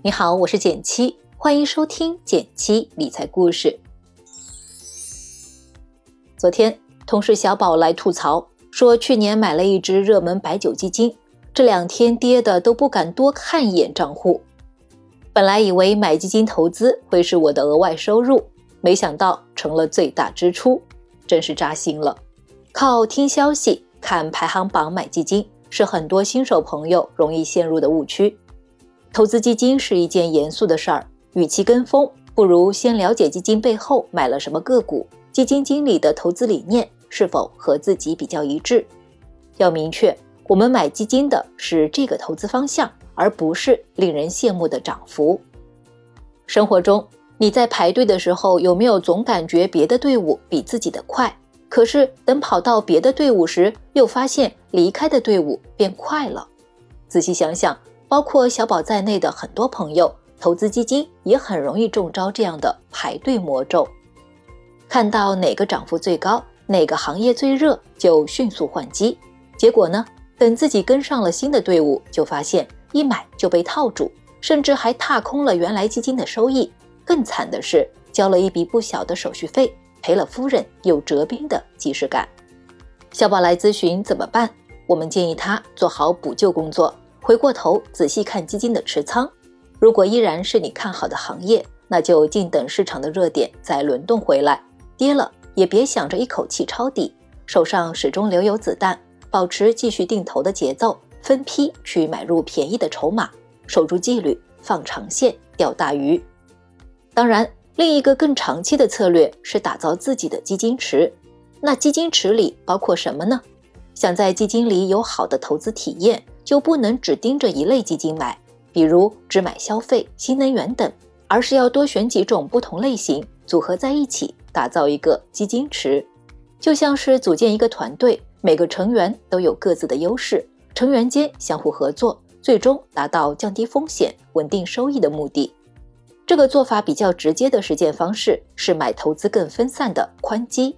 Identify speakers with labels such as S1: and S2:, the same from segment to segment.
S1: 你好，我是简七，欢迎收听简七理财故事。昨天，同事小宝来吐槽，说去年买了一只热门白酒基金，这两天跌的都不敢多看一眼账户。本来以为买基金投资会是我的额外收入，没想到成了最大支出，真是扎心了。靠听消息、看排行榜买基金，是很多新手朋友容易陷入的误区。投资基金是一件严肃的事儿，与其跟风，不如先了解基金背后买了什么个股，基金经理的投资理念是否和自己比较一致。要明确，我们买基金的是这个投资方向，而不是令人羡慕的涨幅。生活中，你在排队的时候，有没有总感觉别的队伍比自己的快？可是等跑到别的队伍时，又发现离开的队伍变快了。仔细想想。包括小宝在内的很多朋友，投资基金也很容易中招这样的排队魔咒。看到哪个涨幅最高，哪个行业最热，就迅速换机。结果呢，等自己跟上了新的队伍，就发现一买就被套住，甚至还踏空了原来基金的收益。更惨的是，交了一笔不小的手续费，赔了夫人又折兵的即视感。小宝来咨询怎么办？我们建议他做好补救工作。回过头仔细看基金的持仓，如果依然是你看好的行业，那就静等市场的热点再轮动回来。跌了也别想着一口气抄底，手上始终留有子弹，保持继续定投的节奏，分批去买入便宜的筹码，守住纪律，放长线钓大鱼。当然，另一个更长期的策略是打造自己的基金池。那基金池里包括什么呢？想在基金里有好的投资体验。就不能只盯着一类基金买，比如只买消费、新能源等，而是要多选几种不同类型组合在一起，打造一个基金池。就像是组建一个团队，每个成员都有各自的优势，成员间相互合作，最终达到降低风险、稳定收益的目的。这个做法比较直接的实践方式是买投资更分散的宽基，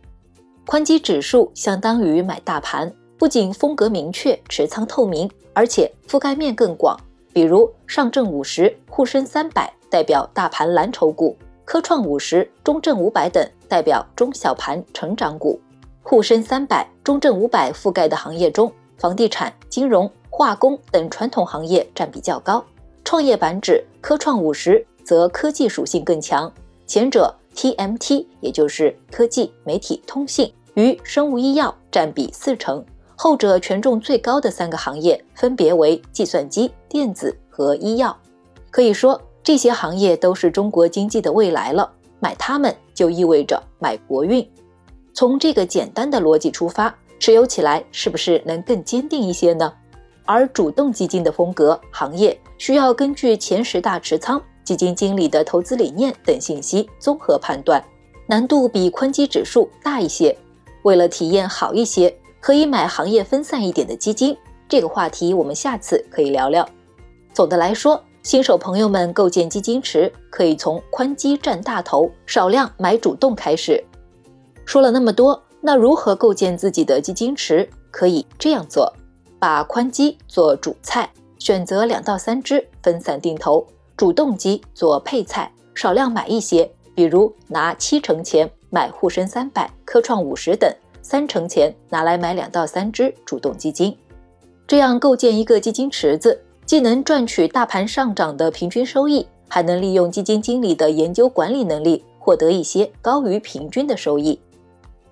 S1: 宽基指数相当于买大盘。不仅风格明确、持仓透明，而且覆盖面更广。比如上证五十、沪深三百代表大盘蓝筹股，科创五十、中证五百等代表中小盘成长股。沪深三百、中证五百覆盖的行业中，房地产、金融、化工等传统行业占比较高。创业板指科创五十则科技属性更强，前者 TMT 也就是科技、媒体、通信与生物医药占比四成。后者权重最高的三个行业分别为计算机、电子和医药，可以说这些行业都是中国经济的未来了。买它们就意味着买国运。从这个简单的逻辑出发，持有起来是不是能更坚定一些呢？而主动基金的风格、行业需要根据前十大持仓、基金经理的投资理念等信息综合判断，难度比宽基指数大一些。为了体验好一些。可以买行业分散一点的基金，这个话题我们下次可以聊聊。总的来说，新手朋友们构建基金池可以从宽基占大头，少量买主动开始。说了那么多，那如何构建自己的基金池？可以这样做：把宽基做主菜，选择两到三只分散定投；主动基做配菜，少量买一些，比如拿七成钱买沪深三百、科创五十等。三成钱拿来买两到三只主动基金，这样构建一个基金池子，既能赚取大盘上涨的平均收益，还能利用基金经理的研究管理能力获得一些高于平均的收益。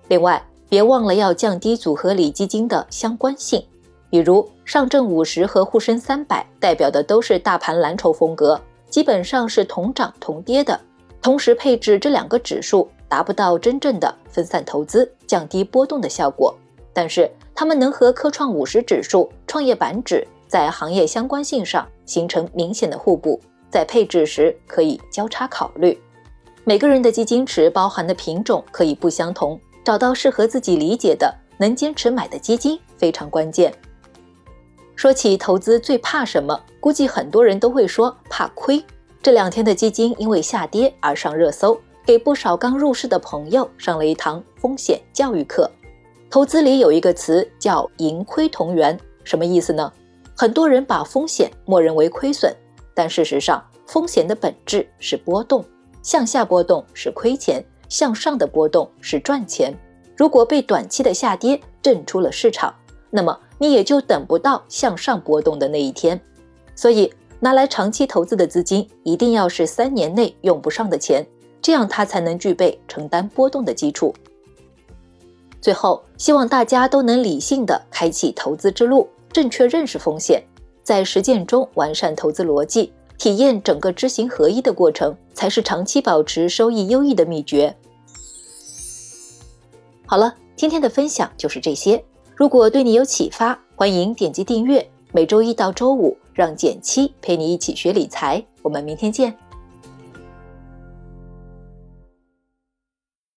S1: 另外，别忘了要降低组合里基金的相关性，比如上证五十和沪深三百代表的都是大盘蓝筹风格，基本上是同涨同跌的，同时配置这两个指数。达不到真正的分散投资、降低波动的效果，但是它们能和科创五十指数、创业板指在行业相关性上形成明显的互补，在配置时可以交叉考虑。每个人的基金池包含的品种可以不相同，找到适合自己理解的、能坚持买的基金非常关键。说起投资最怕什么，估计很多人都会说怕亏。这两天的基金因为下跌而上热搜。给不少刚入市的朋友上了一堂风险教育课。投资里有一个词叫“盈亏同源”，什么意思呢？很多人把风险默认为亏损，但事实上，风险的本质是波动，向下波动是亏钱，向上的波动是赚钱。如果被短期的下跌震出了市场，那么你也就等不到向上波动的那一天。所以，拿来长期投资的资金一定要是三年内用不上的钱，这样它才能具备承担波动的基础。最后，希望大家都能理性的开启投资之路，正确认识风险，在实践中完善投资逻辑。体验整个知行合一的过程，才是长期保持收益优异的秘诀。好了，今天的分享就是这些。如果对你有启发，欢迎点击订阅。每周一到周五，让简七陪你一起学理财。我们明天见。